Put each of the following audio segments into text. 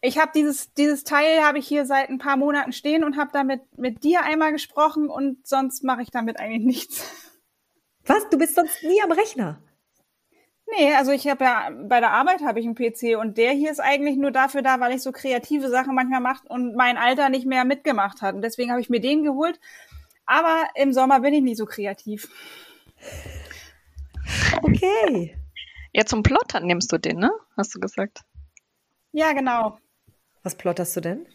Ich habe dieses, dieses Teil habe ich hier seit ein paar Monaten stehen und habe damit mit dir einmal gesprochen und sonst mache ich damit eigentlich nichts. Was? Du bist sonst nie am Rechner? Nee, also ich habe ja bei der Arbeit habe ich einen PC und der hier ist eigentlich nur dafür da, weil ich so kreative Sachen manchmal mache und mein Alter nicht mehr mitgemacht hat. Und deswegen habe ich mir den geholt. Aber im Sommer bin ich nicht so kreativ. Okay. Ja, zum Plottern nimmst du den, ne? Hast du gesagt. Ja, genau. Was plotterst du denn?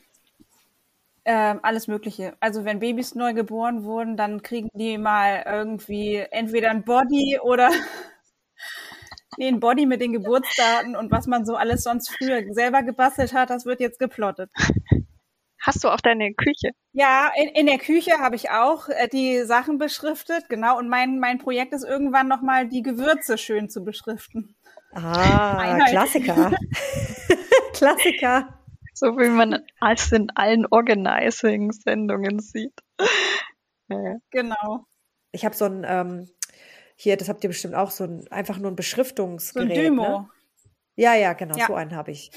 Ähm, alles Mögliche. Also wenn Babys neu geboren wurden, dann kriegen die mal irgendwie entweder ein Body oder nee, ein Body mit den Geburtsdaten und was man so alles sonst früher selber gebastelt hat, das wird jetzt geplottet. Hast du auch deine Küche? Ja, in, in der Küche habe ich auch äh, die Sachen beschriftet, genau. Und mein, mein Projekt ist irgendwann nochmal die Gewürze schön zu beschriften. Ah, Einheit. Klassiker. Klassiker. So wie man es in allen Organizing-Sendungen sieht. Ja. Genau. Ich habe so ein, ähm, hier, das habt ihr bestimmt auch, so ein, einfach nur ein Beschriftungsgerät. So ein Demo. Ne? Ja, ja, genau, ja. so einen habe ich.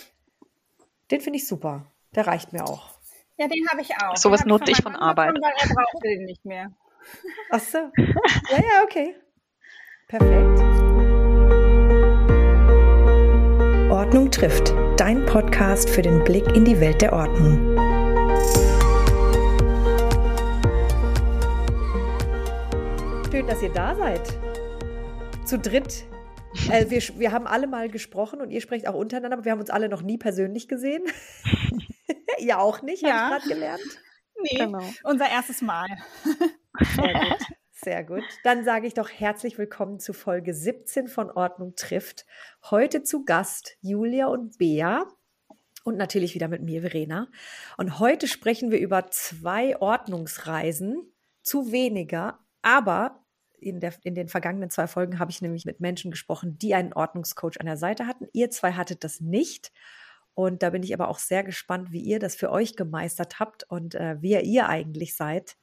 Den finde ich super. Der reicht mir auch. Ja, den habe ich auch. Sowas nutze ich von Arbeit. Bekommen, weil er brauchte den nicht mehr. Ach so. Ja, ja, okay. Perfekt. Ordnung trifft. Dein Podcast für den Blick in die Welt der Ordnung. Schön, dass ihr da seid. Zu dritt. Äh, wir, wir haben alle mal gesprochen und ihr sprecht auch untereinander, aber wir haben uns alle noch nie persönlich gesehen. Ihr auch nicht, ja. habe ich gerade gelernt. Nee, genau. unser erstes Mal. Sehr gut. Sehr gut. Dann sage ich doch herzlich willkommen zu Folge 17 von Ordnung trifft. Heute zu Gast Julia und Bea und natürlich wieder mit mir, Verena. Und heute sprechen wir über zwei Ordnungsreisen, zu weniger, aber in, der, in den vergangenen zwei Folgen habe ich nämlich mit Menschen gesprochen, die einen Ordnungscoach an der Seite hatten. Ihr zwei hattet das nicht. Und da bin ich aber auch sehr gespannt, wie ihr das für euch gemeistert habt und äh, wer ihr eigentlich seid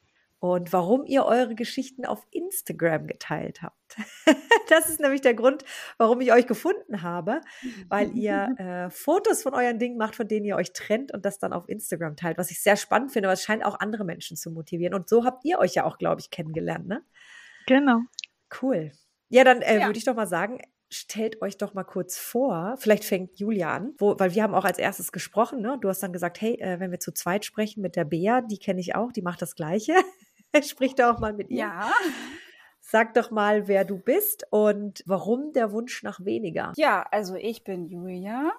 und warum ihr eure Geschichten auf Instagram geteilt habt. das ist nämlich der Grund, warum ich euch gefunden habe, weil ihr äh, Fotos von euren Dingen macht, von denen ihr euch trennt und das dann auf Instagram teilt, was ich sehr spannend finde, aber es scheint auch andere Menschen zu motivieren. Und so habt ihr euch ja auch, glaube ich, kennengelernt, ne? Genau. Cool. Ja, dann äh, ja. würde ich doch mal sagen, stellt euch doch mal kurz vor, vielleicht fängt Julia an, wo, weil wir haben auch als erstes gesprochen, ne? Du hast dann gesagt, hey, äh, wenn wir zu zweit sprechen mit der Bea, die kenne ich auch, die macht das Gleiche. Sprich doch auch mal mit ihr. Ja. Sag doch mal, wer du bist und warum der Wunsch nach weniger. Ja, also ich bin Julia.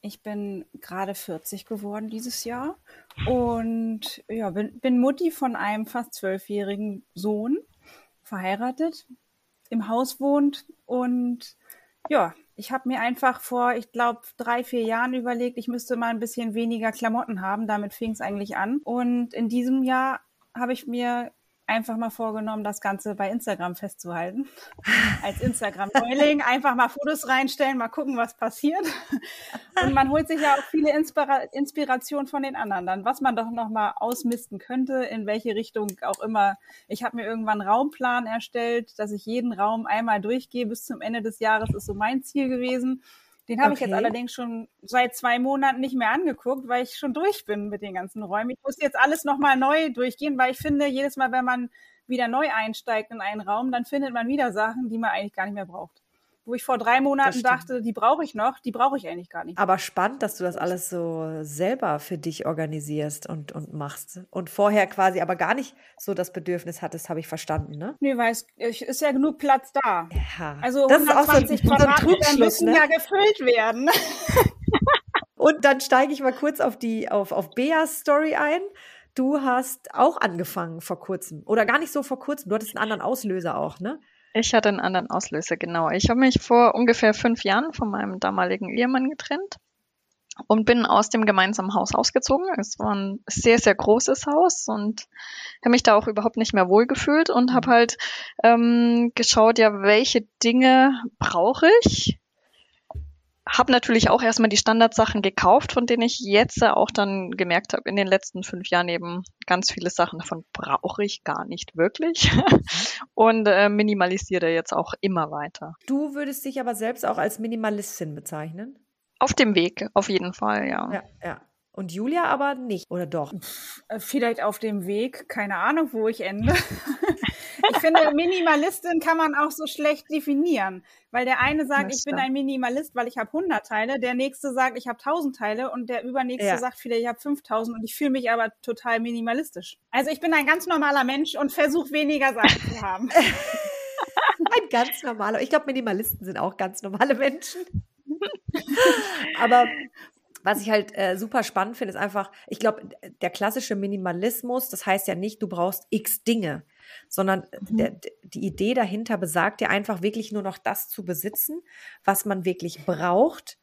Ich bin gerade 40 geworden dieses Jahr und ja, bin, bin Mutti von einem fast zwölfjährigen Sohn, verheiratet, im Haus wohnt und ja, ich habe mir einfach vor, ich glaube, drei, vier Jahren überlegt, ich müsste mal ein bisschen weniger Klamotten haben. Damit fing es eigentlich an. Und in diesem Jahr habe ich mir einfach mal vorgenommen, das Ganze bei Instagram festzuhalten. Als Instagram-Neuling einfach mal Fotos reinstellen, mal gucken, was passiert. Und man holt sich ja auch viele Inspira Inspiration von den anderen dann, was man doch noch mal ausmisten könnte, in welche Richtung auch immer. Ich habe mir irgendwann einen Raumplan erstellt, dass ich jeden Raum einmal durchgehe bis zum Ende des Jahres, ist so mein Ziel gewesen. Den habe okay. ich jetzt allerdings schon seit zwei Monaten nicht mehr angeguckt, weil ich schon durch bin mit den ganzen Räumen. Ich muss jetzt alles nochmal neu durchgehen, weil ich finde, jedes Mal, wenn man wieder neu einsteigt in einen Raum, dann findet man wieder Sachen, die man eigentlich gar nicht mehr braucht wo ich vor drei Monaten dachte, die brauche ich noch, die brauche ich eigentlich gar nicht. Aber spannend, dass du das alles so selber für dich organisierst und, und machst. Und vorher quasi aber gar nicht so das Bedürfnis hattest, habe ich verstanden, ne? Nee, weil es ist ja genug Platz da. Ja. Also das 120 ist auch so ein, Quadratmeter müssen ne? ja gefüllt werden. und dann steige ich mal kurz auf die, auf, auf Beas Story ein. Du hast auch angefangen vor kurzem. Oder gar nicht so vor kurzem. Du hattest einen anderen Auslöser auch, ne? Ich hatte einen anderen Auslöser, genau. Ich habe mich vor ungefähr fünf Jahren von meinem damaligen Ehemann getrennt und bin aus dem gemeinsamen Haus ausgezogen. Es war ein sehr, sehr großes Haus und habe mich da auch überhaupt nicht mehr wohlgefühlt und habe halt ähm, geschaut, ja, welche Dinge brauche ich habe natürlich auch erstmal die Standardsachen gekauft, von denen ich jetzt auch dann gemerkt habe, in den letzten fünf Jahren eben ganz viele Sachen davon brauche ich gar nicht wirklich und äh, minimalisiere jetzt auch immer weiter. Du würdest dich aber selbst auch als Minimalistin bezeichnen? Auf dem Weg, auf jeden Fall, ja. Ja, ja. Und Julia aber nicht, oder doch? Äh, Vielleicht auf dem Weg, keine Ahnung, wo ich ende. ich finde, Minimalistin kann man auch so schlecht definieren, weil der eine sagt, ich bin ein Minimalist, weil ich habe 100 Teile, der nächste sagt, ich habe 1000 Teile und der übernächste Ja. sagt vielleicht, ich habe 5000 und ich fühle mich aber total minimalistisch. Also ich bin ein ganz normaler Mensch und versuche weniger Sachen zu haben. Ein ganz normaler. Ich glaube, Minimalisten sind auch ganz normale Menschen. Aber was ich halt äh, super spannend finde, ist einfach, ich glaube, der klassische Minimalismus, das heißt ja nicht, du brauchst x Dinge, sondern der, d- die Idee dahinter besagt ja einfach wirklich nur noch das zu besitzen, was man wirklich braucht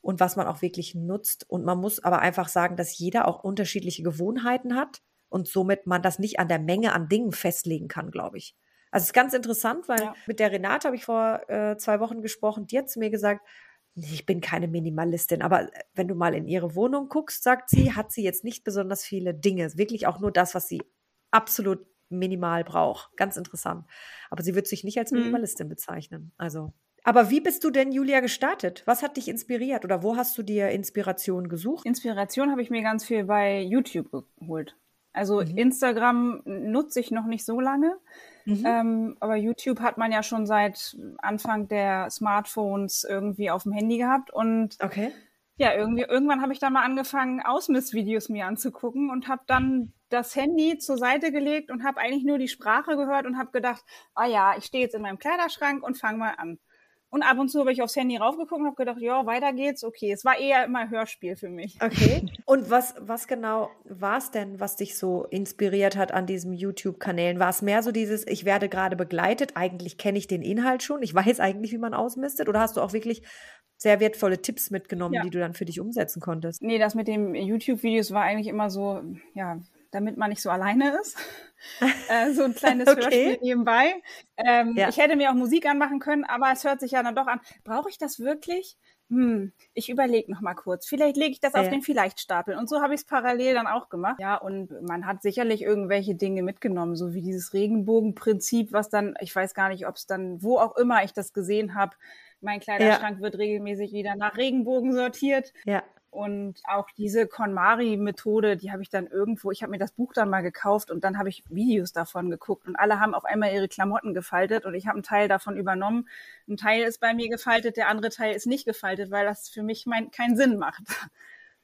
und was man auch wirklich nutzt. Und man muss aber einfach sagen, dass jeder auch unterschiedliche Gewohnheiten hat und somit man das nicht an der Menge an Dingen festlegen kann, glaube ich. Also es ist ganz interessant, weil Ja. mit der Renate habe ich vor äh, zwei Wochen gesprochen, die hat zu mir gesagt, "Nee, ich bin keine Minimalistin, aber äh, wenn du mal in ihre Wohnung guckst, sagt sie, hat sie jetzt nicht besonders viele Dinge. Wirklich auch nur das, was sie absolut minimal braucht. Ganz interessant. Aber sie wird sich nicht als Mhm. Minimalistin bezeichnen. Also. Aber wie bist du denn, Julia, gestartet? Was hat dich inspiriert oder wo hast du dir Inspiration gesucht? Inspiration habe ich mir ganz viel bei YouTube geholt. Also Mhm. Instagram nutze ich noch nicht so lange, Mhm. ähm, aber YouTube hat man ja schon seit Anfang der Smartphones irgendwie auf dem Handy gehabt und Okay. ja, irgendwie, irgendwann habe ich dann mal angefangen, Ausmissvideos mir anzugucken und habe dann das Handy zur Seite gelegt und habe eigentlich nur die Sprache gehört und habe gedacht, ah ja, ich stehe jetzt in meinem Kleiderschrank und fange mal an. Und ab und zu habe ich aufs Handy raufgeguckt und habe gedacht, ja, weiter geht's, okay. Es war eher immer Hörspiel für mich. Okay. Und was, was genau war es denn, was dich so inspiriert hat an diesen YouTube-Kanälen? War es mehr so dieses, ich werde gerade begleitet, eigentlich kenne ich den Inhalt schon, ich weiß eigentlich, wie man ausmistet? Oder hast du auch wirklich sehr wertvolle Tipps mitgenommen, Ja. die du dann für dich umsetzen konntest? Nee, das mit den YouTube-Videos war eigentlich immer so, ja, damit man nicht so alleine ist. äh, so ein kleines Okay. Hörspiel nebenbei. Ähm, Ja. Ich hätte mir auch Musik anmachen können, aber es hört sich ja dann doch an. Brauche ich das wirklich? Hm, ich überlege noch mal kurz. Vielleicht lege ich das auf Ja. den Vielleicht-Stapel. Und so habe ich es parallel dann auch gemacht. Ja, und man hat sicherlich irgendwelche Dinge mitgenommen, so wie dieses Regenbogenprinzip, was dann, ich weiß gar nicht, ob es dann, wo auch immer ich das gesehen habe, mein Kleiderschrank wird regelmäßig wieder nach Regenbogen sortiert. Ja. Und auch diese KonMari-Methode, die habe ich dann irgendwo, ich habe mir das Buch dann mal gekauft und dann habe ich Videos davon geguckt und alle haben auf einmal ihre Klamotten gefaltet und ich habe einen Teil davon übernommen. Ein Teil ist bei mir gefaltet, der andere Teil ist nicht gefaltet, weil das für mich mein, keinen Sinn macht.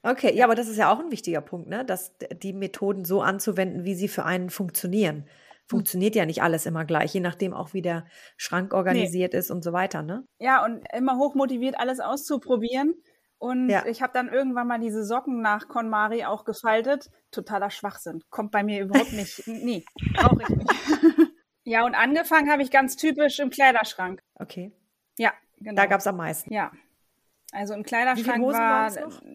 Okay, ja, aber das ist ja auch ein wichtiger Punkt, ne? Dass die Methoden so anzuwenden, wie sie für einen funktionieren. Funktioniert ja nicht alles immer gleich, je nachdem auch, wie der Schrank organisiert ist und so weiter, ne? Ja, und immer hochmotiviert, alles auszuprobieren. Und Ja. ich habe dann irgendwann mal diese Socken nach KonMari auch gefaltet. Totaler Schwachsinn. Kommt bei mir überhaupt nicht. Nee, brauche ich nicht. ja, und angefangen habe ich ganz typisch im Kleiderschrank. Okay. Ja, genau. Da gab es am meisten. Ja. Also im Kleiderschrank war,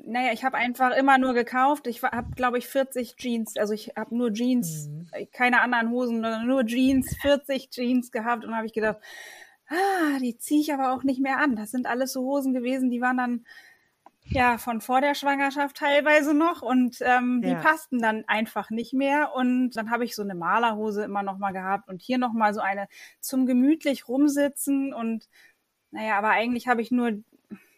naja, ich habe einfach immer nur gekauft. Ich habe, glaube ich, 40 Jeans, also ich habe nur Jeans, Mhm. keine anderen Hosen, sondern nur Jeans, 40 Jeans gehabt und habe ich gedacht, ah, die ziehe ich aber auch nicht mehr an. Das sind alles so Hosen gewesen, die waren dann ja von vor der Schwangerschaft teilweise noch und ähm, die Ja. passten dann einfach nicht mehr und dann habe ich so eine Malerhose immer noch mal gehabt und hier noch mal so eine zum gemütlich rumsitzen und naja, aber eigentlich habe ich nur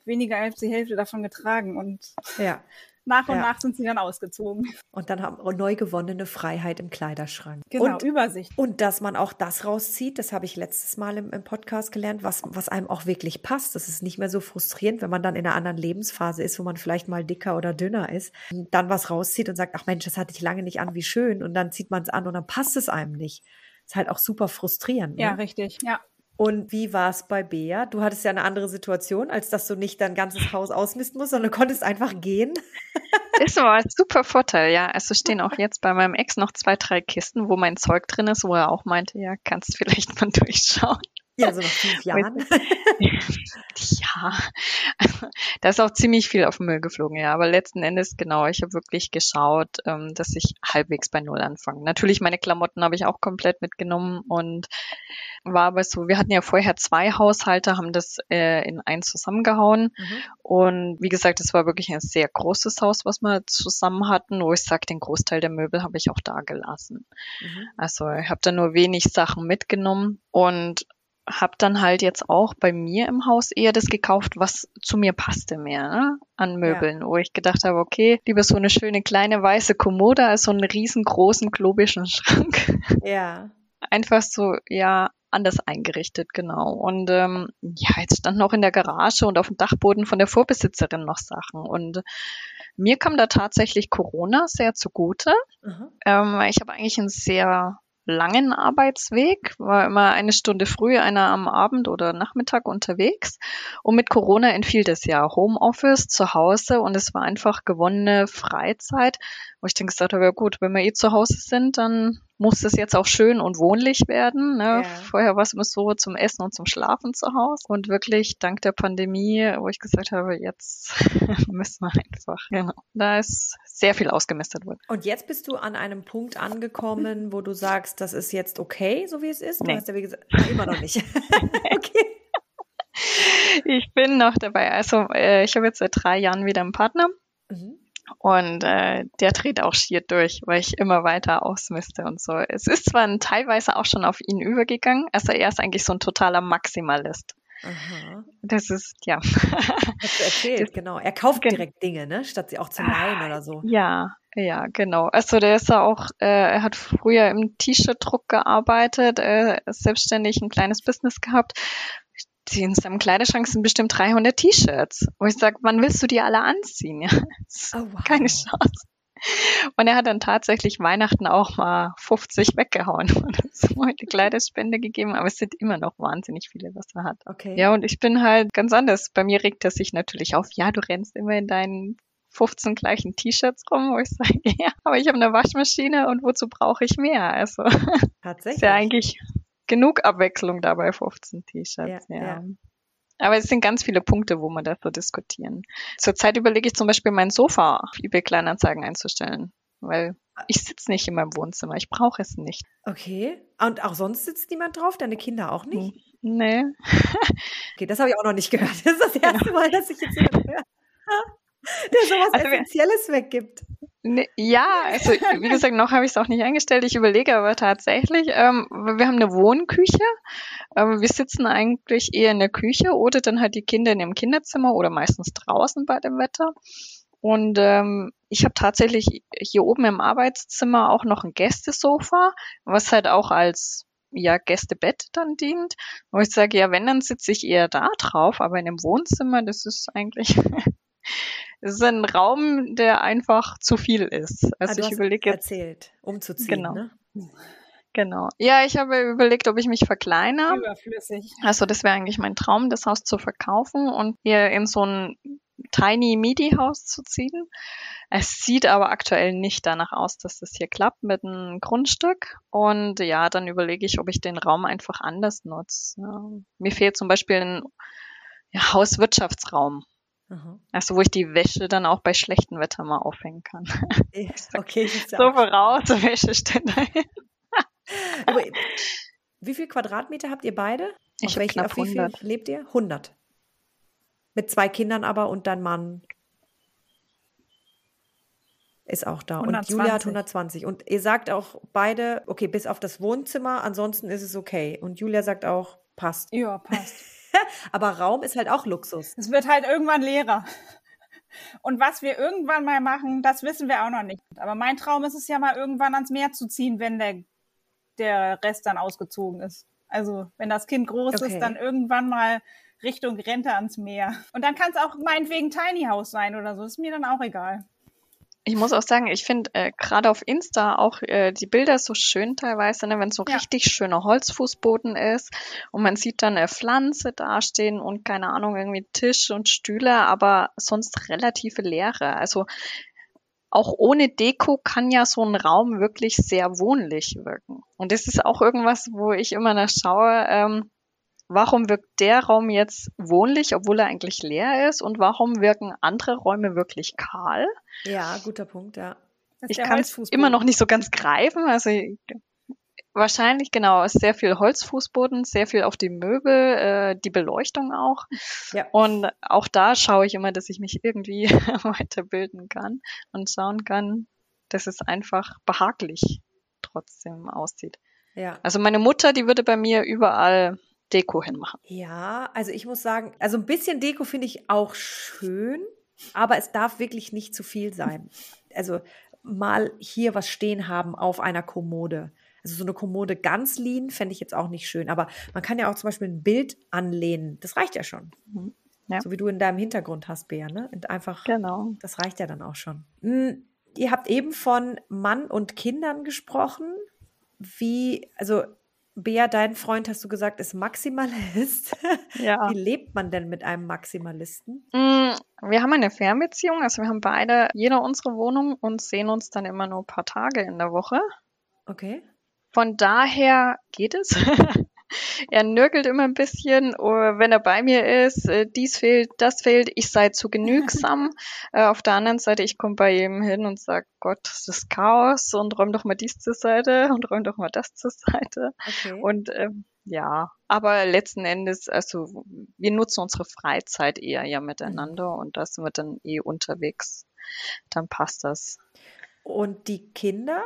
weniger als die Hälfte davon getragen und Ja. Nach und Ja. nach sind sie dann ausgezogen. Und dann haben wir neu gewonnene Freiheit im Kleiderschrank. Genau, Und, Übersicht. und dass man auch das rauszieht, das habe ich letztes Mal im, im Podcast gelernt, was, was einem auch wirklich passt. Das ist nicht mehr so frustrierend, wenn man dann in einer anderen Lebensphase ist, wo man vielleicht mal dicker oder dünner ist, dann was rauszieht und sagt, ach Mensch, das hatte ich lange nicht an, wie schön. Und dann zieht man es an und dann passt es einem nicht. Ist halt auch super frustrierend. Ne? Ja, richtig. Ja. Und wie war es bei Bea? Du hattest ja eine andere Situation, als dass du nicht dein ganzes Haus ausmisten musst, sondern konntest einfach gehen. Das war ein super Vorteil, ja. Also stehen auch jetzt bei meinem Ex noch zwei, drei Kisten, wo mein Zeug drin ist, wo er auch meinte, ja, kannst vielleicht mal durchschauen. Ja, so nach fünf Jahren. Ja, da ist auch ziemlich viel auf den Müll geflogen, ja. Aber letzten Endes, genau, ich habe wirklich geschaut, ähm, dass ich halbwegs bei Null anfange. Natürlich, meine Klamotten habe ich auch komplett mitgenommen und war aber so, wir hatten ja vorher zwei Haushalte, haben das äh, in eins zusammengehauen. Mhm. Und wie gesagt, es war wirklich ein sehr großes Haus, was wir zusammen hatten, wo ich sage, den Großteil der Möbel habe ich auch da gelassen. Mhm. Also ich habe da nur wenig Sachen mitgenommen und habe dann halt jetzt auch bei mir im Haus eher das gekauft, was zu mir passte mehr ne? an Möbeln, ja. wo ich gedacht habe, okay, lieber so eine schöne kleine weiße Kommode als so einen riesengroßen globischen Schrank. Ja. Einfach so, ja, anders eingerichtet, genau. Und ähm, ja, jetzt stand noch in der Garage und auf dem Dachboden von der Vorbesitzerin noch Sachen. Und mir kam da tatsächlich Corona sehr zugute. Mhm. Ähm, ich habe eigentlich ein sehr langen Arbeitsweg, war immer eine Stunde früh, einer am Abend oder Nachmittag unterwegs. Und mit Corona entfiel das ja Homeoffice zu Hause und es war einfach gewonnene Freizeit, wo ich dann gesagt habe, ja gut, wenn wir eh zu Hause sind, dann muss es jetzt auch schön und wohnlich werden. Ne? Ja. Vorher war es immer so zum Essen und zum Schlafen zu Hause. Und wirklich dank der Pandemie, wo ich gesagt habe, jetzt müssen wir einfach, genau. Da ist sehr viel ausgemistet worden. Und jetzt bist du an einem Punkt angekommen, wo du sagst, das ist jetzt okay, so wie es ist? Du nee. hast ja wie gesagt, immer noch nicht. okay. Ich bin noch dabei. Also äh, ich habe jetzt seit drei Jahren wieder einen Partner. Mhm. Und äh, der dreht auch schier durch, weil ich immer weiter ausmiste und so. Es ist zwar teilweise auch schon auf ihn übergegangen, also er ist eigentlich so ein totaler Maximalist. Aha. Das ist, ja. Hast du erzählt, das, genau. Er kauft direkt Dinge, ne? Statt sie auch zu leihen oder so. Ja, ja, genau. Also der ist ja auch, äh, er hat früher im T-Shirt-Druck gearbeitet, äh, selbstständig ein kleines Business gehabt in seinem Kleiderschrank sind bestimmt 300 T-Shirts. Wo ich sage, wann willst du die alle anziehen? Ja, oh, wow. Keine Chance. Und er hat dann tatsächlich Weihnachten auch mal 50 weggehauen und so eine Kleiderspende gegeben, aber es sind immer noch wahnsinnig viele, was er hat. Okay. Ja, und ich bin halt ganz anders. Bei mir regt er sich natürlich auf, ja, du rennst immer in deinen 15 gleichen T-Shirts rum, wo ich sage, ja, aber ich habe eine Waschmaschine und wozu brauche ich mehr? Also Tatsächlich. ist ja eigentlich genug Abwechslung dabei 15 T-Shirts. Ja, ja. ja. Aber es sind ganz viele Punkte, wo man das so diskutieren. Zurzeit überlege ich zum Beispiel mein Sofa auf eBay Kleinanzeigen einzustellen, weil ich sitze nicht in meinem Wohnzimmer. Ich brauche es nicht. Okay. Und auch sonst sitzt niemand drauf? Deine Kinder auch nicht? Nee. okay, das habe ich auch noch nicht gehört. Das ist das erste Mal, dass ich jetzt höre. Der sowas also Essentielles weggibt. Ne, ja, also wie gesagt, noch habe ich es auch nicht eingestellt. Ich überlege aber tatsächlich, ähm, wir haben eine Wohnküche. Ähm, wir sitzen eigentlich eher in der Küche oder dann halt die Kinder in ihrem Kinderzimmer oder meistens draußen bei dem Wetter. Und ähm, ich habe tatsächlich hier oben im Arbeitszimmer auch noch ein Gästesofa, was halt auch als ja Gästebett dann dient. Wo ich sage, ja, wenn, dann sitze ich eher da drauf, aber in dem Wohnzimmer, das ist eigentlich Es ist ein Raum, der einfach zu viel ist. Also ah, ich überlege jetzt. erzählt, umzuziehen. Genau. Ne? Genau. Ja, ich habe überlegt, ob ich mich verkleinere. Überflüssig. Also das wäre eigentlich mein Traum, das Haus zu verkaufen und hier in so ein Tiny Midi Haus zu ziehen. Es sieht aber aktuell nicht danach aus, dass das hier klappt mit einem Grundstück. Und ja, dann überlege ich, ob ich den Raum einfach anders nutze. Ja. Mir fehlt zum Beispiel ein ja, Hauswirtschaftsraum. Aha. Also wo ich die Wäsche dann auch bei schlechtem Wetter mal aufhängen kann. Ja, okay, so voraus, Wäscheständer. Wie viel Quadratmeter habt ihr beide? Ich auf, welche, auf wie 100. viel lebt ihr? 100. Mit zwei Kindern aber und dein Mann ist auch da. 120. Und Julia hat 120. Und ihr sagt auch beide, okay, bis auf das Wohnzimmer, ansonsten ist es okay. Und Julia sagt auch, passt. Ja, passt. Aber Raum ist halt auch Luxus. Es wird halt irgendwann leerer. Und was wir irgendwann mal machen, das wissen wir auch noch nicht. Aber mein Traum ist es ja mal irgendwann ans Meer zu ziehen, wenn der, der Rest dann ausgezogen ist. Also wenn das Kind groß okay. ist, dann irgendwann mal Richtung Rente ans Meer. Und dann kann es auch meinetwegen Tiny House sein oder so. Ist mir dann auch egal. Ich muss auch sagen, ich finde äh, gerade auf Insta auch äh, die Bilder so schön teilweise, ne, wenn so ja. richtig schöner Holzfußboden ist und man sieht dann eine Pflanze dastehen und keine Ahnung, irgendwie Tisch und Stühle, aber sonst relative Leere. Also auch ohne Deko kann ja so ein Raum wirklich sehr wohnlich wirken. Und das ist auch irgendwas, wo ich immer nach schaue, ähm, warum wirkt der Raum jetzt wohnlich, obwohl er eigentlich leer ist? Und warum wirken andere Räume wirklich kahl? Ja, guter Punkt, ja. Ich kann es immer noch nicht so ganz greifen. Also wahrscheinlich genau, ist sehr viel Holzfußboden, sehr viel auf die Möbel, äh, die Beleuchtung auch. Ja. Und auch da schaue ich immer, dass ich mich irgendwie weiterbilden kann und schauen kann, dass es einfach behaglich trotzdem aussieht. Ja. Also meine Mutter, die würde bei mir überall Deko hinmachen. Ja, also ich muss sagen, also ein bisschen Deko finde ich auch schön, aber es darf wirklich nicht zu viel sein. Also mal hier was stehen haben auf einer Kommode. Also so eine Kommode ganz lean fände ich jetzt auch nicht schön. Aber man kann ja auch zum Beispiel ein Bild anlehnen. Das reicht ja schon. Mhm. Ja. So wie du in deinem Hintergrund hast, Bea, ne? Und einfach, genau. das reicht ja dann auch schon. Hm, ihr habt eben von Mann und Kindern gesprochen. Wie, also Bea, dein Freund, hast du gesagt, ist Maximalist. Ja. Wie lebt man denn mit einem Maximalisten? Mm, wir haben eine Fernbeziehung, also wir haben beide jeder unsere Wohnung und sehen uns dann immer nur ein paar Tage in der Woche. Okay. Von daher geht es. er nörgelt immer ein bisschen, oh, wenn er bei mir ist, äh, dies fehlt, das fehlt, ich sei zu genügsam. Äh, auf der anderen Seite, ich komme bei ihm hin und sage, Gott, das ist Chaos und räum doch mal dies zur Seite und räum doch mal das zur Seite. Okay. Und ähm, ja, aber letzten Endes, also wir nutzen unsere Freizeit eher ja miteinander mhm. und da sind wir dann eh unterwegs. Dann passt das. Und die Kinder?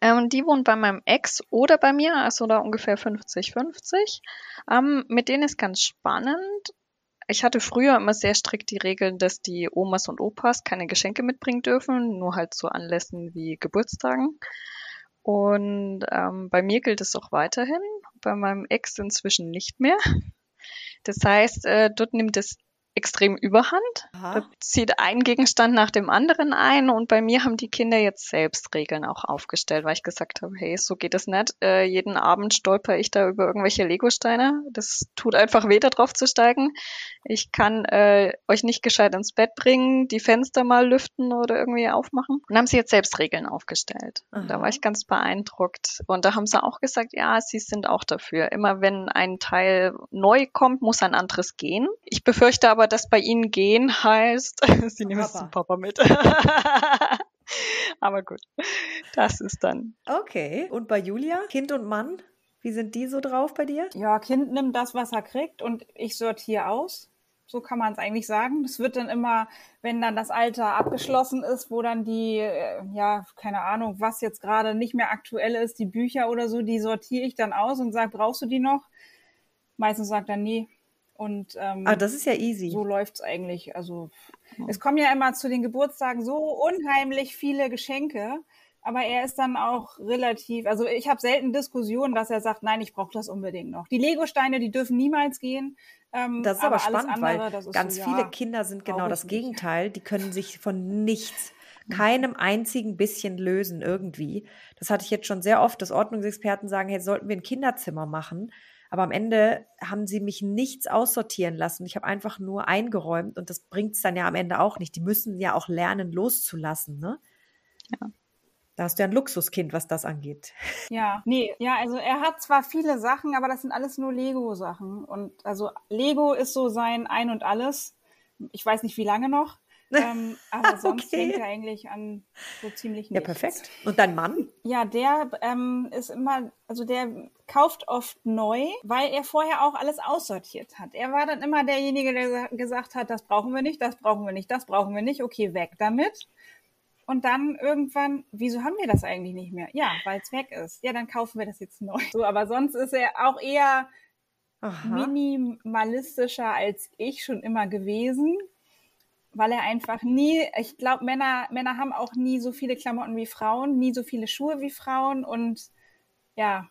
Ähm, die wohnt bei meinem Ex oder bei mir, also da ungefähr 50-50. Ähm, mit denen ist ganz spannend. Ich hatte früher immer sehr strikt die Regeln, dass die Omas und Opas keine Geschenke mitbringen dürfen, nur halt zu Anlässen wie Geburtstagen. Und ähm, bei mir gilt es auch weiterhin, bei meinem Ex inzwischen nicht mehr. Das heißt, äh, dort nimmt es extrem überhand. Aha. Da zieht ein Gegenstand nach dem anderen ein und bei mir haben die Kinder jetzt selbst Regeln auch aufgestellt, weil ich gesagt habe, hey, so geht es nicht. Äh, jeden Abend stolper ich da über irgendwelche Legosteine. Das tut einfach weh, da drauf zu steigen. Ich kann äh, euch nicht gescheit ins Bett bringen, die Fenster mal lüften oder irgendwie aufmachen. Und haben sie jetzt selbst Regeln aufgestellt. Und da war ich ganz beeindruckt. Und da haben sie auch gesagt, ja, sie sind auch dafür. Immer wenn ein Teil neu kommt, muss ein anderes gehen. Ich befürchte aber, aber das bei ihnen gehen heißt, sie nehmen es zum Papa mit. aber gut, das ist dann. Okay. Und bei Julia, Kind und Mann, wie sind die so drauf bei dir? Ja, Kind nimmt das, was er kriegt und ich sortiere aus. So kann man es eigentlich sagen. Das wird dann immer, wenn dann das Alter abgeschlossen ist, wo dann die, äh, ja, keine Ahnung, was jetzt gerade nicht mehr aktuell ist, die Bücher oder so, die sortiere ich dann aus und sage, brauchst du die noch? Meistens sagt er, nee, und ähm, ah, das ist ja easy. So läuft's eigentlich. Also ja. es kommen ja immer zu den Geburtstagen so unheimlich viele Geschenke, aber er ist dann auch relativ. Also ich habe selten Diskussionen, dass er sagt, nein, ich brauche das unbedingt noch. Die Lego-Steine, die dürfen niemals gehen. Ähm, das ist aber, aber spannend, andere, weil ganz so, viele ja, Kinder sind genau das Gegenteil. Die können sich von nichts keinem einzigen bisschen lösen irgendwie. Das hatte ich jetzt schon sehr oft, dass Ordnungsexperten sagen, hey, sollten wir ein Kinderzimmer machen? Aber am Ende haben sie mich nichts aussortieren lassen. Ich habe einfach nur eingeräumt und das bringt es dann ja am Ende auch nicht. Die müssen ja auch lernen, loszulassen. Ne? Ja. Da hast du ja ein Luxuskind, was das angeht. Ja, nee, ja, also er hat zwar viele Sachen, aber das sind alles nur Lego-Sachen. Und also Lego ist so sein Ein und Alles. Ich weiß nicht, wie lange noch. Ähm, aber sonst okay. denkt er eigentlich an so ziemlich nichts. Ja, perfekt. Und dein Mann? Ja, der ähm, ist immer, also der kauft oft neu, weil er vorher auch alles aussortiert hat. Er war dann immer derjenige, der gesagt hat, das brauchen wir nicht, das brauchen wir nicht, das brauchen wir nicht, okay, weg damit. Und dann irgendwann, wieso haben wir das eigentlich nicht mehr? Ja, weil es weg ist. Ja, dann kaufen wir das jetzt neu. So, aber sonst ist er auch eher Aha. minimalistischer als ich schon immer gewesen weil er einfach nie, ich glaube, Männer, Männer haben auch nie so viele Klamotten wie Frauen, nie so viele Schuhe wie Frauen und ja,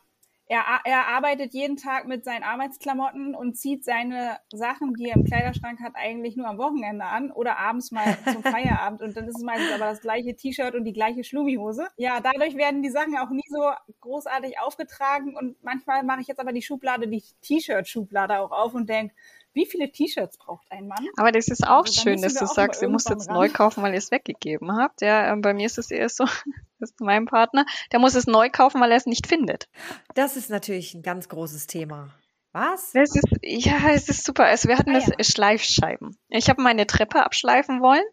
er, er arbeitet jeden Tag mit seinen Arbeitsklamotten und zieht seine Sachen, die er im Kleiderschrank hat, eigentlich nur am Wochenende an oder abends mal zum Feierabend und dann ist es meistens aber das gleiche T-Shirt und die gleiche Schlumihose. Ja, dadurch werden die Sachen auch nie so großartig aufgetragen und manchmal mache ich jetzt aber die Schublade, die T-Shirt-Schublade auch auf und denke, wie viele T-Shirts braucht ein Mann? Aber das ist auch also, schön, dass du sagst, ihr müsst jetzt ran. neu kaufen, weil ihr es weggegeben habt. Ja, ähm, bei mir ist es eher so, das ist mein Partner, der muss es neu kaufen, weil er es nicht findet. Das ist natürlich ein ganz großes Thema. Was? Das ist, ja, es ist super. Also wir hatten ah, das ja. Schleifscheiben. Ich habe meine Treppe abschleifen wollen.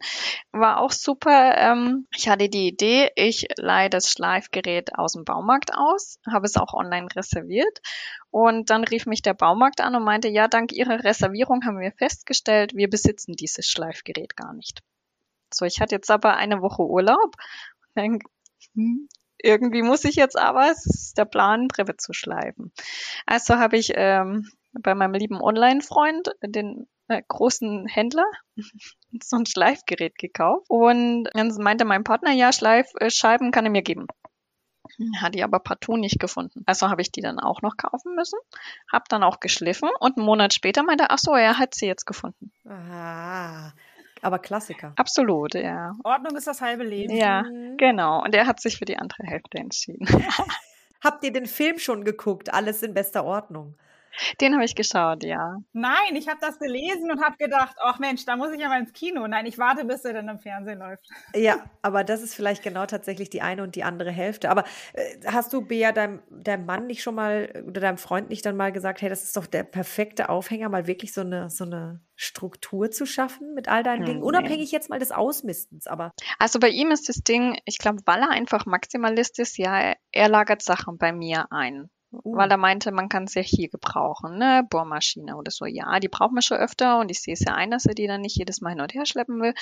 War auch super. Ähm, ich hatte die Idee, ich leihe das Schleifgerät aus dem Baumarkt aus, habe es auch online reserviert. Und dann rief mich der Baumarkt an und meinte, ja, dank Ihrer Reservierung haben wir festgestellt, wir besitzen dieses Schleifgerät gar nicht. So, ich hatte jetzt aber eine Woche Urlaub. Dann, hm, irgendwie muss ich jetzt aber, es ist der Plan, Brille zu schleifen. Also habe ich ähm, bei meinem lieben Online-Freund den äh, großen Händler so ein Schleifgerät gekauft und dann meinte mein Partner, ja, Schleifscheiben kann er mir geben. Hat die aber partout nicht gefunden. Also habe ich die dann auch noch kaufen müssen, habe dann auch geschliffen und einen Monat später meinte, ach so, er hat sie jetzt gefunden. Aha. Aber Klassiker. Absolut, ja. Ordnung ist das halbe Leben. Ja, genau. Und er hat sich für die andere Hälfte entschieden. Habt ihr den Film schon geguckt? Alles in bester Ordnung. Den habe ich geschaut, ja. Nein, ich habe das gelesen und habe gedacht, ach Mensch, da muss ich ja mal ins Kino. Nein, ich warte, bis er dann im Fernsehen läuft. Ja, aber das ist vielleicht genau tatsächlich die eine und die andere Hälfte. Aber äh, hast du, Bea, deinem, deinem Mann nicht schon mal oder deinem Freund nicht dann mal gesagt, hey, das ist doch der perfekte Aufhänger, mal wirklich so eine, so eine Struktur zu schaffen mit all deinen hm, Dingen? Unabhängig jetzt mal des Ausmistens, aber. Also bei ihm ist das Ding, ich glaube, weil er einfach Maximalist ist, ja, er, er lagert Sachen bei mir ein. Uh. Weil er meinte, man kann es ja hier gebrauchen, ne? Bohrmaschine oder so. Ja, die braucht man schon öfter und ich sehe es ja ein, dass er die dann nicht jedes Mal hin und her schleppen will.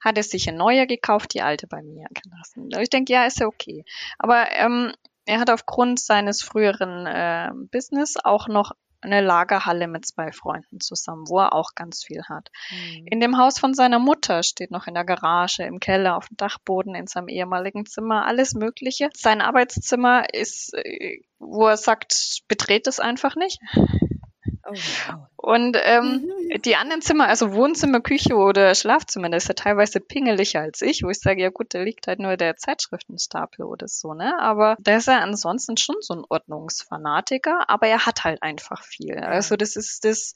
Hat er sich eine neue gekauft, die alte bei mir gelassen. Ich denke, ja, ist ja okay. Aber ähm, er hat aufgrund seines früheren äh, Business auch noch eine Lagerhalle mit zwei Freunden zusammen, wo er auch ganz viel hat. Mhm. In dem Haus von seiner Mutter steht noch in der Garage, im Keller, auf dem Dachboden, in seinem ehemaligen Zimmer, alles Mögliche. Sein Arbeitszimmer ist, äh, wo er sagt, betreht es einfach nicht. Oh, wow. Und ähm, mhm. die anderen Zimmer, also Wohnzimmer, Küche oder Schlafzimmer, das ist ja teilweise pingeliger als ich, wo ich sage, ja gut, da liegt halt nur der Zeitschriftenstapel oder so, ne? Aber der ist ja ansonsten schon so ein Ordnungsfanatiker, aber er hat halt einfach viel. Also das ist das,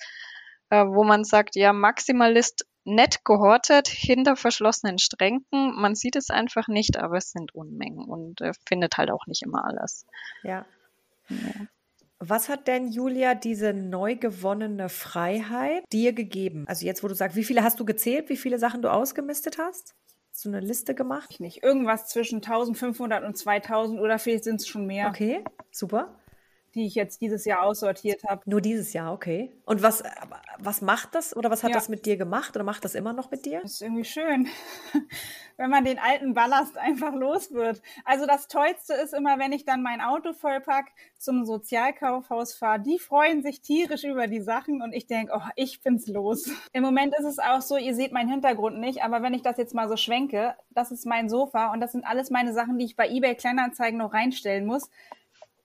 äh, wo man sagt, ja, Maximalist nett gehortet hinter verschlossenen Stränken. Man sieht es einfach nicht, aber es sind Unmengen und äh, findet halt auch nicht immer alles. Ja. ja. Was hat denn Julia diese neu gewonnene Freiheit dir gegeben? Also jetzt, wo du sagst, wie viele hast du gezählt, wie viele Sachen du ausgemistet hast? Hast du eine Liste gemacht? Nicht. Irgendwas zwischen 1500 und 2000 oder vielleicht sind es schon mehr. Okay, super die ich jetzt dieses Jahr aussortiert habe. Nur dieses Jahr, okay. Und was, was macht das oder was hat ja. das mit dir gemacht oder macht das immer noch mit dir? Das ist irgendwie schön, wenn man den alten Ballast einfach los wird. Also das Tollste ist immer, wenn ich dann mein Auto vollpack, zum Sozialkaufhaus fahre. Die freuen sich tierisch über die Sachen und ich denke, oh, ich bin's los. Im Moment ist es auch so, ihr seht meinen Hintergrund nicht, aber wenn ich das jetzt mal so schwenke, das ist mein Sofa und das sind alles meine Sachen, die ich bei eBay Kleinanzeigen noch reinstellen muss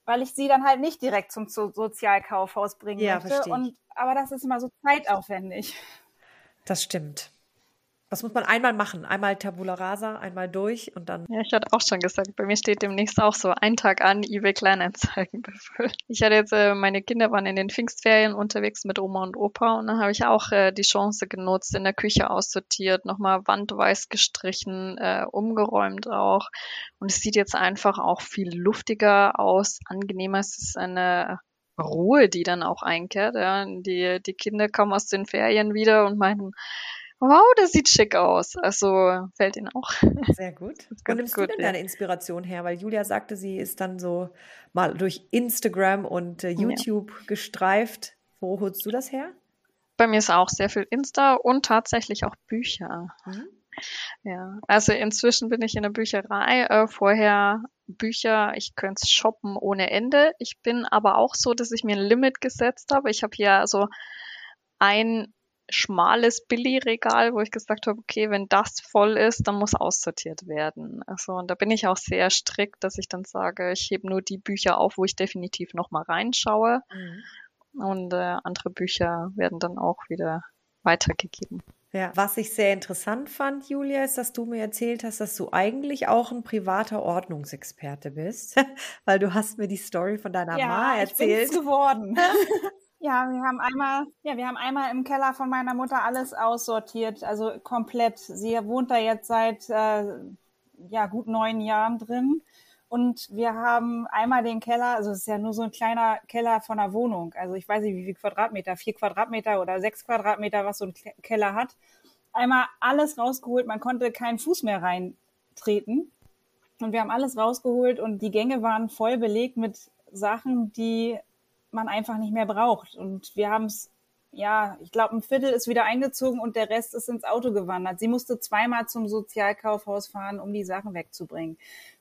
weil ich sie dann halt nicht direkt zum Sozialkaufhaus bringen ja, möchte. Und, aber das ist immer so zeitaufwendig. Das stimmt. Das muss man einmal machen. Einmal Tabula Rasa, einmal durch und dann. Ja, ich hatte auch schon gesagt, bei mir steht demnächst auch so ein Tag an, eBay Kleinanzeigen befüllt. Ich hatte jetzt, äh, meine Kinder waren in den Pfingstferien unterwegs mit Oma und Opa und dann habe ich auch äh, die Chance genutzt, in der Küche aussortiert, nochmal wandweiß gestrichen, äh, umgeräumt auch. Und es sieht jetzt einfach auch viel luftiger aus, angenehmer. Es ist eine Ruhe, die dann auch einkehrt. Ja. Die, die Kinder kommen aus den Ferien wieder und meinen, wow, das sieht schick aus. Also fällt Ihnen auch. Sehr gut. Wo nimmst gut, du denn ja. deine Inspiration her? Weil Julia sagte, sie ist dann so mal durch Instagram und äh, YouTube ja. gestreift. Wo holst du das her? Bei mir ist auch sehr viel Insta und tatsächlich auch Bücher. Mhm. Ja, also inzwischen bin ich in der Bücherei. Äh, vorher Bücher, ich könnte es shoppen ohne Ende. Ich bin aber auch so, dass ich mir ein Limit gesetzt habe. Ich habe hier also ein schmales Billy-Regal, wo ich gesagt habe, okay, wenn das voll ist, dann muss aussortiert werden. Also und da bin ich auch sehr strikt, dass ich dann sage, ich hebe nur die Bücher auf, wo ich definitiv nochmal reinschaue. Mhm. Und äh, andere Bücher werden dann auch wieder weitergegeben. Ja, was ich sehr interessant fand, Julia, ist, dass du mir erzählt hast, dass du eigentlich auch ein privater Ordnungsexperte bist, weil du hast mir die Story von deiner ja, Ma erzählt. Ja, geworden. Ja, wir haben einmal, ja, wir haben einmal im Keller von meiner Mutter alles aussortiert, also komplett. Sie wohnt da jetzt seit äh, ja gut neun Jahren drin. Und wir haben einmal den Keller, also es ist ja nur so ein kleiner Keller von einer Wohnung. Also ich weiß nicht, wie viel Quadratmeter, vier Quadratmeter oder sechs Quadratmeter, was so ein Keller hat. Einmal alles rausgeholt, man konnte keinen Fuß mehr reintreten. Und wir haben alles rausgeholt und die Gänge waren voll belegt mit Sachen, die man einfach nicht mehr braucht. Und wir haben es ja, ich glaube, ein Viertel ist wieder eingezogen und der Rest ist ins Auto gewandert. Sie musste zweimal zum Sozialkaufhaus fahren, um die Sachen wegzubringen.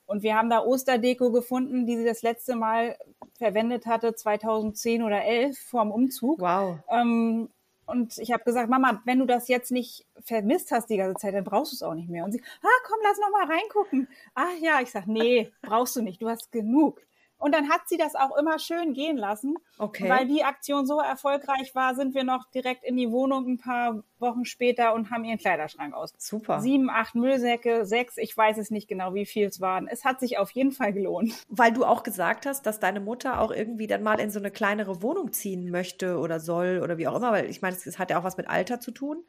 Und wir haben da Osterdeko gefunden, die sie das letzte Mal verwendet hatte, 2010 oder 11 vor dem Umzug. Wow. Ähm, und ich habe gesagt, Mama, wenn du das jetzt nicht vermisst hast die ganze Zeit, dann brauchst du es auch nicht mehr. Und sie, ah, komm, lass noch mal reingucken. Ach ja, ich sag, nee, brauchst du nicht, du hast genug. Und dann hat sie das auch immer schön gehen lassen. Okay. Weil die Aktion so erfolgreich war, sind wir noch direkt in die Wohnung ein paar Wochen später und haben ihren Kleiderschrank aus. Super. Sieben, acht Müllsäcke, sechs, ich weiß es nicht genau, wie viel es waren. Es hat sich auf jeden Fall gelohnt. Weil du auch gesagt hast, dass deine Mutter auch irgendwie dann mal in so eine kleinere Wohnung ziehen möchte oder soll oder wie auch immer, weil ich meine, es hat ja auch was mit Alter zu tun.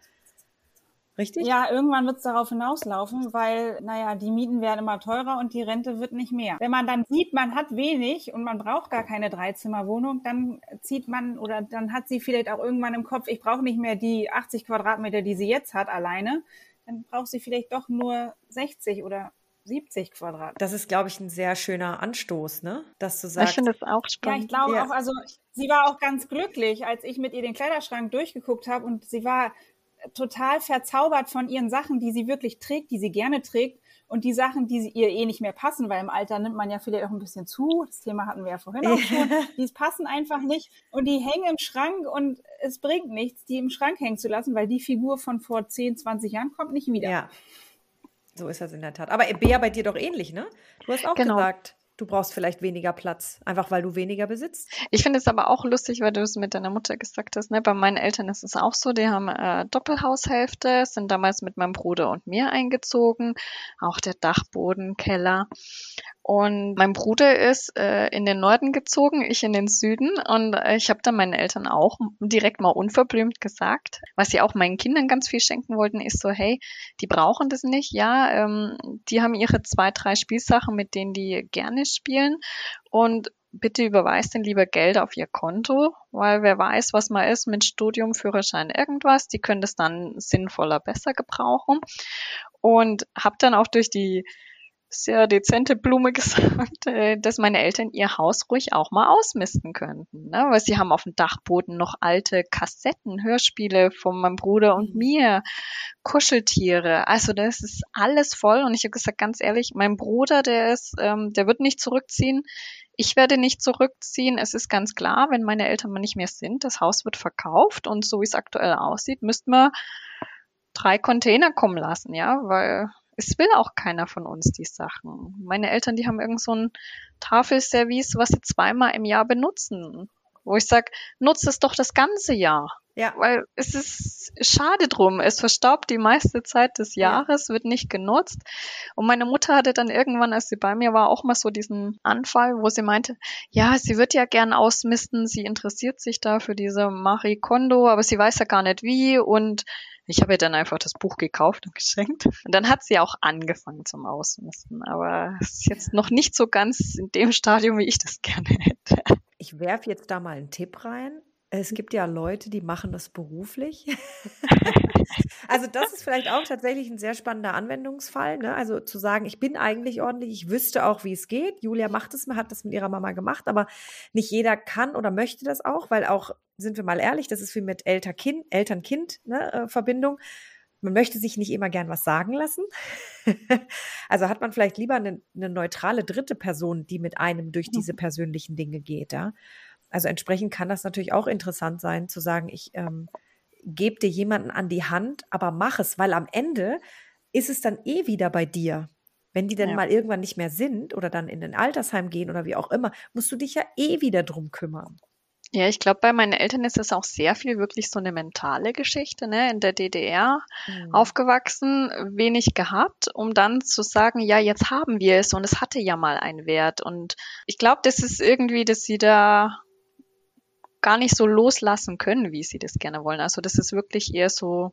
Richtig? Ja, irgendwann wird es darauf hinauslaufen, weil, naja, die Mieten werden immer teurer und die Rente wird nicht mehr. Wenn man dann sieht, man hat wenig und man braucht gar keine Dreizimmerwohnung, dann zieht man oder dann hat sie vielleicht auch irgendwann im Kopf, ich brauche nicht mehr die 80 Quadratmeter, die sie jetzt hat, alleine. Dann braucht sie vielleicht doch nur 60 oder 70 Quadratmeter. Das ist, glaube ich, ein sehr schöner Anstoß, ne? Dass du sagst. Ich finde es auch spannend. Ja, ich glaube Ja. auch, also sie war auch ganz glücklich, als ich mit ihr den Kleiderschrank durchgeguckt habe und sie war total verzaubert von ihren Sachen, die sie wirklich trägt, die sie gerne trägt und die Sachen, die sie ihr eh nicht mehr passen, weil im Alter nimmt man ja vielleicht auch ein bisschen zu. Das Thema hatten wir ja vorhin auch schon. Die passen einfach nicht und die hängen im Schrank und es bringt nichts, die im Schrank hängen zu lassen, weil die Figur von vor 10, 20 Jahren kommt nicht wieder. Ja. So ist das in der Tat. Aber Bea bei dir doch ähnlich, ne? Du hast auch Genau. gesagt, du brauchst vielleicht weniger Platz, einfach weil du weniger besitzt. Ich finde es aber auch lustig, weil du es mit deiner Mutter gesagt hast. Ne? Bei meinen Eltern ist es auch so, die haben äh, Doppelhaushälfte, sind damals mit meinem Bruder und mir eingezogen, auch der Dachboden, Keller. Und mein Bruder ist äh, in den Norden gezogen, ich in den Süden. Und äh, ich habe dann meinen Eltern auch direkt mal unverblümt gesagt, was sie auch meinen Kindern ganz viel schenken wollten, ist so, hey, die brauchen das nicht, ja, ähm, die haben ihre zwei, drei Spielsachen, mit denen die gerne spielen. Und bitte überweist denn lieber Geld auf ihr Konto, weil wer weiß, was mal ist mit Studium, Führerschein, irgendwas, die können das dann sinnvoller, besser gebrauchen. Und habe dann auch durch die sehr dezente Blume gesagt, äh, dass meine Eltern ihr Haus ruhig auch mal ausmisten könnten. Ne? Weil sie haben auf dem Dachboden noch alte Kassetten, Hörspiele von meinem Bruder und mir, Kuscheltiere. Also das ist alles voll. Und ich habe gesagt, ganz ehrlich, mein Bruder, der ist, ähm, der wird nicht zurückziehen. Ich werde nicht zurückziehen. Es ist ganz klar, wenn meine Eltern mal nicht mehr sind, das Haus wird verkauft und so wie es aktuell aussieht, müssten wir drei Container kommen lassen, ja, weil es will auch keiner von uns die Sachen. Meine Eltern, die haben irgend so ein Tafelservice, was sie zweimal im Jahr benutzen. Wo ich sage, nutzt es doch das ganze Jahr. Ja. Weil es ist schade drum. Es verstaubt die meiste Zeit des Ja. Jahres, wird nicht genutzt. Und meine Mutter hatte dann irgendwann, als sie bei mir war, auch mal so diesen Anfall, wo sie meinte, ja, sie wird ja gern ausmisten, sie interessiert sich da für diese Marie Kondo, aber sie weiß ja gar nicht wie. Und ich habe ihr dann einfach das Buch gekauft und geschenkt. Und dann hat sie auch angefangen zum Ausmisten. Aber es ist jetzt noch nicht so ganz in dem Stadium, wie ich das gerne hätte. Ich werfe jetzt da mal einen Tipp rein. Es gibt ja Leute, die machen das beruflich. also das ist vielleicht auch tatsächlich ein sehr spannender Anwendungsfall. Ne? Also zu sagen, ich bin eigentlich ordentlich, ich wüsste auch, wie es geht. Julia macht es, hat das mit ihrer Mama gemacht, aber nicht jeder kann oder möchte das auch, weil auch, sind wir mal ehrlich, das ist wie mit Eltern-Kind-Verbindung. Man möchte sich nicht immer gern was sagen lassen. also hat man vielleicht lieber eine, eine neutrale dritte Person, die mit einem durch diese persönlichen Dinge geht, ja. Also entsprechend kann das natürlich auch interessant sein, zu sagen, ich ähm, gebe dir jemanden an die Hand, aber mach es, weil am Ende ist es dann eh wieder bei dir. Wenn die dann Ja. mal irgendwann nicht mehr sind oder dann in ein Altersheim gehen oder wie auch immer, musst du dich ja eh wieder drum kümmern. Ja, ich glaube, bei meinen Eltern ist das auch sehr viel wirklich so eine mentale Geschichte, ne? In der DDR Mhm. aufgewachsen, wenig gehabt, um dann zu sagen, ja, jetzt haben wir es und es hatte ja mal einen Wert. Und ich glaube, das ist irgendwie, dass sie da gar nicht so loslassen können, wie sie das gerne wollen. Also das ist wirklich eher so,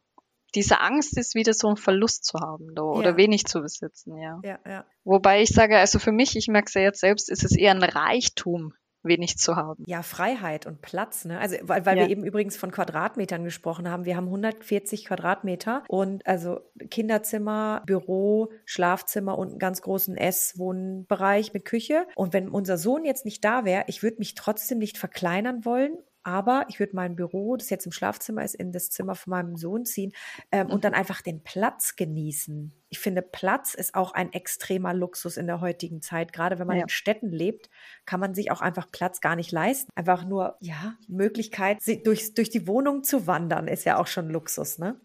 diese Angst ist wieder so ein Verlust zu haben da, oder Ja. wenig zu besitzen, ja. Ja, ja. Wobei ich sage, also für mich, ich merke es ja jetzt selbst, ist es eher ein Reichtum, wenig zu haben. Ja, Freiheit und Platz, ne? Also, weil, weil Ja. wir eben übrigens von Quadratmetern gesprochen haben. Wir haben 140 Quadratmeter und also Kinderzimmer, Büro, Schlafzimmer und einen ganz großen Esswohnbereich mit Küche. Und wenn unser Sohn jetzt nicht da wäre, ich würde mich trotzdem nicht verkleinern wollen, aber ich würde mein Büro, das jetzt im Schlafzimmer ist, in das Zimmer von meinem Sohn ziehen ähm, und dann einfach den Platz genießen. Ich finde, Platz ist auch ein extremer Luxus in der heutigen Zeit. Gerade wenn man Ja. in Städten lebt, kann man sich auch einfach Platz gar nicht leisten. Einfach nur, ja, Möglichkeit, durch, durch die Wohnung zu wandern, ist ja auch schon Luxus, ne?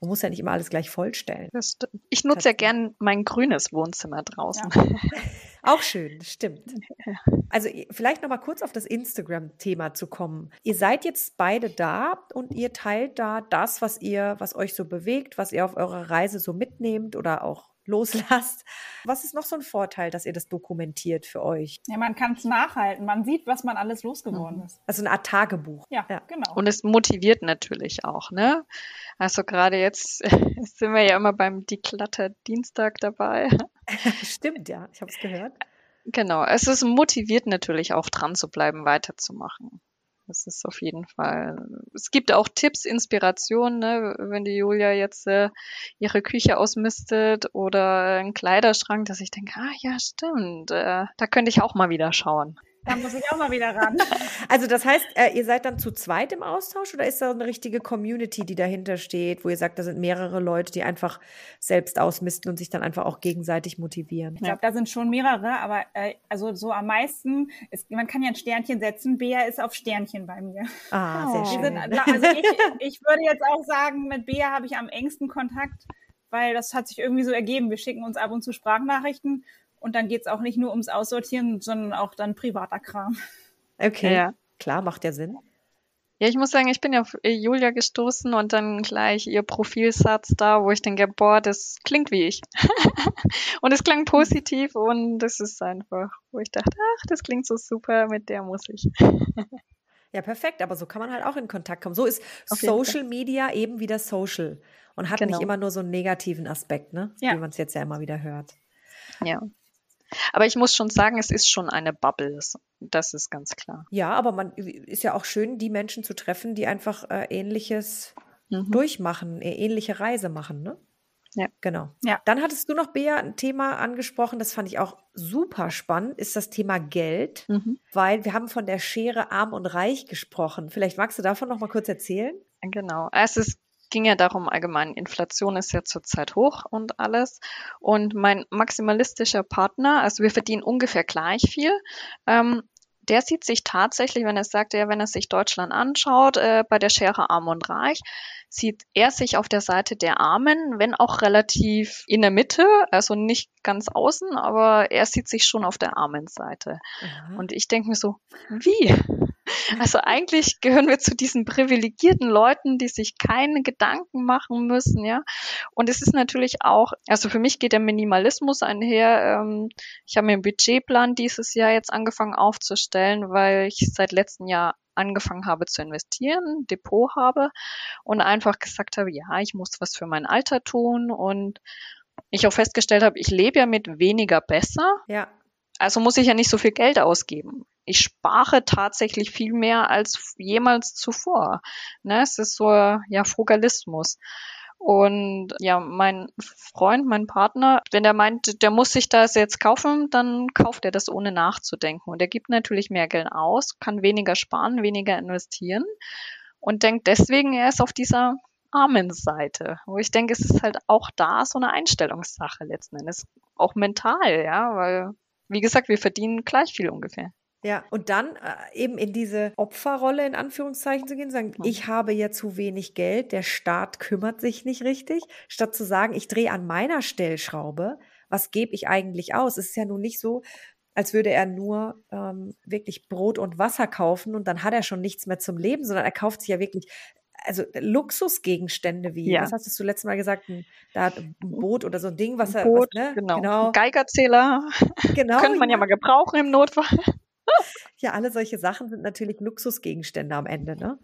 Man muss ja nicht immer alles gleich vollstellen. Ich nutze ja gern mein grünes Wohnzimmer draußen. Auch schön, stimmt. Also vielleicht noch mal kurz auf das Instagram-Thema zu kommen. Ihr seid jetzt beide da und ihr teilt da das, was ihr, was euch so bewegt, was ihr auf eurer Reise so mitnehmt oder auch loslasst. Was ist noch so ein Vorteil, dass ihr das dokumentiert für euch? Ja, man kann es nachhalten. Man sieht, was man alles losgeworden ist. Also eine Art Tagebuch. Ja, Ja. genau. Und es motiviert natürlich auch, ne? Also gerade jetzt sind wir ja immer beim Declutter Dienstag dabei. Stimmt, ja. Ich habe es gehört. Genau, es ist motiviert natürlich auch dran zu bleiben, weiterzumachen. Das ist auf jeden Fall. Es gibt auch Tipps, Inspirationen, ne? wenn die Julia jetzt äh, ihre Küche ausmistet oder einen Kleiderschrank, dass ich denke, ah ja, stimmt, äh, da könnte ich auch mal wieder schauen. Da muss ich auch mal wieder ran. Also das heißt, äh, ihr seid dann zu zweit im Austausch oder ist da eine richtige Community, die dahinter steht, wo ihr sagt, da sind mehrere Leute, die einfach selbst ausmisten und sich dann einfach auch gegenseitig motivieren? Ich glaube, da sind schon mehrere, aber äh, also so am meisten, ist, man kann ja ein Sternchen setzen. Bea ist auf Sternchen bei mir. Ah, Oh. sehr Wir schön. sind, also ich, ich würde jetzt auch sagen, mit Bea habe ich am engsten Kontakt, weil das hat sich irgendwie so ergeben. Wir schicken uns ab und zu Sprachnachrichten und dann geht's auch nicht nur ums Aussortieren, sondern auch dann privater Kram. Okay, Ja. klar, macht ja Sinn. Ja, ich muss sagen, ich bin ja auf Julia gestoßen und dann gleich ihr Profilsatz da, wo ich denke, boah, das klingt wie ich. und es klang positiv und das ist einfach, wo ich dachte, ach, das klingt so super, mit der muss ich. Ja, perfekt, aber so kann man halt auch in Kontakt kommen. So ist Social Media eben wieder Social und hat Genau. nicht immer nur so einen negativen Aspekt, ne? Ja. Wie man es jetzt ja immer wieder hört. Ja. Aber ich muss schon sagen, es ist schon eine Bubble. Das ist ganz klar. Ja, aber man ist ja auch schön, die Menschen zu treffen, die einfach äh, ähnliches Mhm. durchmachen, äh, ähnliche Reise machen, ne? Ja. Genau. Ja. Dann hattest du noch, Bea, ein Thema angesprochen, das fand ich auch super spannend, ist das Thema Geld, Mhm. weil wir haben von der Schere arm und reich gesprochen. Vielleicht magst du davon noch mal kurz erzählen? Genau. Es ging ja darum allgemein, Inflation ist ja zurzeit hoch und alles. Und mein maximalistischer Partner, also wir verdienen ungefähr gleich viel, ähm, der sieht sich tatsächlich, wenn er sagt, ja, wenn er sich Deutschland anschaut, äh, bei der Schere Arm und Reich, sieht er sich auf der Seite der Armen, wenn auch relativ in der Mitte, also nicht ganz außen, aber er sieht sich schon auf der armen Seite. Aha. Und ich denke mir so, wie? Also eigentlich gehören wir zu diesen privilegierten Leuten, die sich keine Gedanken machen müssen, ja. Und es ist natürlich auch, also für mich geht der Minimalismus einher. Ähm, ich habe mir einen Budgetplan dieses Jahr jetzt angefangen aufzustellen, weil ich seit letztem Jahr angefangen habe zu investieren, Depot habe und einfach gesagt habe, ja, ich muss was für mein Alter tun und ich auch festgestellt habe, ich lebe ja mit weniger besser. ja. Also muss ich ja nicht so viel Geld ausgeben. Ich spare tatsächlich viel mehr als jemals zuvor. Ne? Es ist so ja Frugalismus. Und ja, mein Freund, mein Partner, wenn der meint, der muss sich das jetzt kaufen, dann kauft er das ohne nachzudenken. Und er gibt natürlich mehr Geld aus, kann weniger sparen, weniger investieren und denkt deswegen, er ist auf dieser armen Seite. Wo ich denke, es ist halt auch da so eine Einstellungssache letzten Endes. Auch mental, ja, weil, wie gesagt, wir verdienen gleich viel ungefähr. Ja, und dann äh, eben in diese Opferrolle in Anführungszeichen zu gehen, sagen, Mhm. ich habe ja zu wenig Geld, der Staat kümmert sich nicht richtig, statt zu sagen, ich drehe an meiner Stellschraube, was gebe ich eigentlich aus? Es ist ja nun nicht so, als würde er nur ähm, wirklich Brot und Wasser kaufen und dann hat er schon nichts mehr zum Leben, sondern er kauft sich ja wirklich also Luxusgegenstände wie, Ja. was hast du letztes Mal gesagt, ein, da hat ein Boot oder so ein Ding, was er, Boot, was, ne? genau. genau, Geigerzähler genau könnte man ja mal gebrauchen im Notfall. Ja, alle solche Sachen sind natürlich Luxusgegenstände am Ende, ne?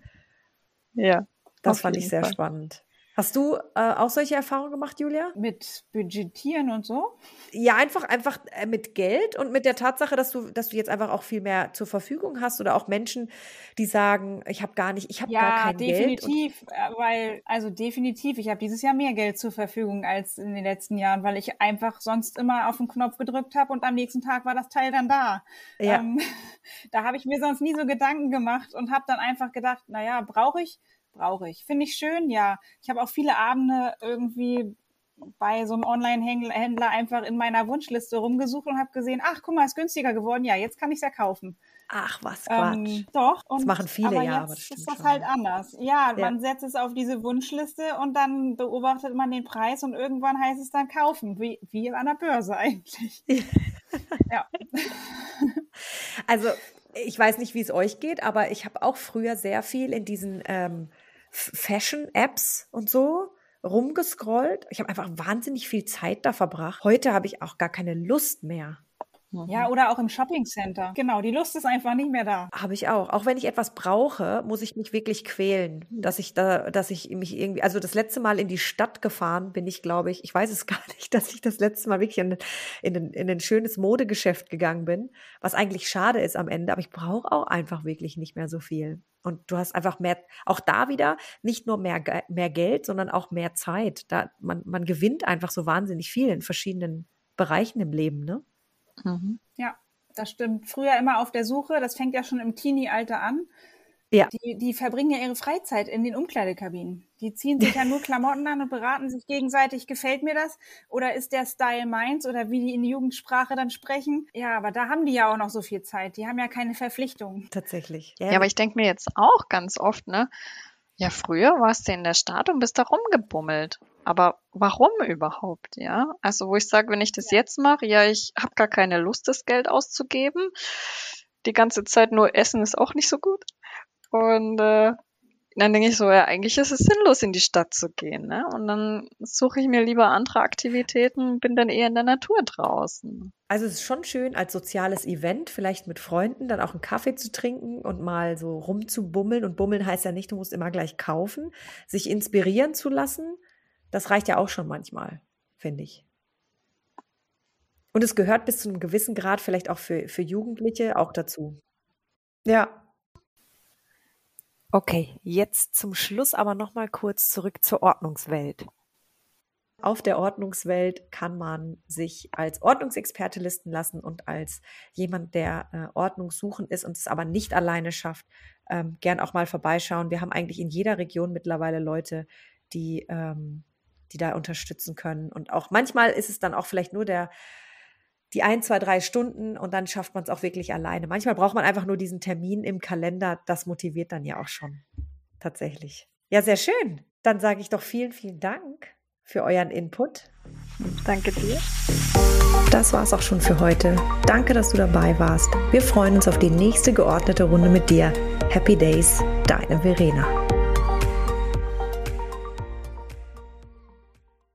Ja. Das fand ich sehr Fall. spannend. Hast du äh, auch solche Erfahrungen gemacht, Julia? Mit Budgetieren und so? Ja, einfach, einfach äh, mit Geld und mit der Tatsache, dass du, dass du jetzt einfach auch viel mehr zur Verfügung hast oder auch Menschen, die sagen, ich habe gar nicht, ich habe ja, gar kein definitiv, Geld. definitiv, äh, weil, also definitiv, ich habe dieses Jahr mehr Geld zur Verfügung als in den letzten Jahren, weil ich einfach sonst immer auf den Knopf gedrückt habe und am nächsten Tag war das Teil dann da. Ja. Ähm, da habe ich mir sonst nie so Gedanken gemacht und habe dann einfach gedacht, naja, brauche ich brauche ich. Finde ich schön, ja. Ich habe auch viele Abende irgendwie bei so einem Online-Händler einfach in meiner Wunschliste rumgesucht und habe gesehen, ach, guck mal, ist günstiger geworden. Ja, jetzt kann ich es ja kaufen. Ach, was Quatsch. Ähm, doch. Und, das machen viele, aber ja. Jetzt aber das ist das schon. halt anders. Ja, ja, man setzt es auf diese Wunschliste und dann beobachtet man den Preis und irgendwann heißt es dann kaufen, wie, wie an der Börse eigentlich. ja. Also, ich weiß nicht, wie es euch geht, aber ich habe auch früher sehr viel in diesen ähm, Fashion-Apps und so rumgescrollt. Ich habe einfach wahnsinnig viel Zeit da verbracht. Heute habe ich auch gar keine Lust mehr. Ja, oder auch im Shopping Center. Genau, die Lust ist einfach nicht mehr da. Habe ich auch. Auch wenn ich etwas brauche, muss ich mich wirklich quälen, dass ich da, dass ich mich irgendwie, also das letzte Mal in die Stadt gefahren bin ich, glaube ich, ich weiß es gar nicht, dass ich das letzte Mal wirklich in, in, in, in ein schönes Modegeschäft gegangen bin, was eigentlich schade ist am Ende, aber ich brauche auch einfach wirklich nicht mehr so viel. Und du hast einfach mehr, auch da wieder nicht nur mehr, mehr Geld, sondern auch mehr Zeit. Da, man, man gewinnt einfach so wahnsinnig viel in verschiedenen Bereichen im Leben, ne? Mhm. Ja, das stimmt. Früher immer auf der Suche, das fängt ja schon im Teenie-Alter an. Ja. Die, die verbringen ja ihre Freizeit in den Umkleidekabinen. Die ziehen sich ja nur Klamotten an und beraten sich gegenseitig, gefällt mir das? Oder ist der Style meins? Oder wie die in die Jugendsprache dann sprechen? Ja, aber da haben die ja auch noch so viel Zeit. Die haben ja keine Verpflichtungen. Tatsächlich. Ja, ja aber ich denke mir jetzt auch ganz oft, ne? Ja, früher warst du in der Stadt und bist da rumgebummelt. Aber warum überhaupt, ja? Also wo ich sage, wenn ich das ja. jetzt mache, ja, ich habe gar keine Lust, das Geld auszugeben. Die ganze Zeit nur essen ist auch nicht so gut. Und äh, dann denke ich so, ja, eigentlich ist es sinnlos, in die Stadt zu gehen. Ne? Und dann suche ich mir lieber andere Aktivitäten, bin dann eher in der Natur draußen. Also es ist schon schön, als soziales Event, vielleicht mit Freunden, dann auch einen Kaffee zu trinken und mal so rumzubummeln. Und bummeln heißt ja nicht, du musst immer gleich kaufen, sich inspirieren zu lassen das reicht ja auch schon manchmal, finde ich. Und es gehört bis zu einem gewissen Grad vielleicht auch für, für Jugendliche auch dazu. Ja. Okay, jetzt zum Schluss aber noch mal kurz zurück zur Ordnungswelt. Auf der Ordnungswelt kann man sich als Ordnungsexperte listen lassen und als jemand, der äh, Ordnungssuchen ist und es aber nicht alleine schafft, ähm, gern auch mal vorbeischauen. Wir haben eigentlich in jeder Region mittlerweile Leute, die ähm, die da unterstützen können. Und auch manchmal ist es dann auch vielleicht nur der, die ein, zwei, drei Stunden und dann schafft man es auch wirklich alleine. Manchmal braucht man einfach nur diesen Termin im Kalender. Das motiviert dann ja auch schon. Tatsächlich. Ja, sehr schön. Dann sage ich doch vielen, vielen Dank für euren Input. Danke dir. Das war es auch schon für heute. Danke, dass du dabei warst. Wir freuen uns auf die nächste geordnete Runde mit dir. Happy Days, deine Verena.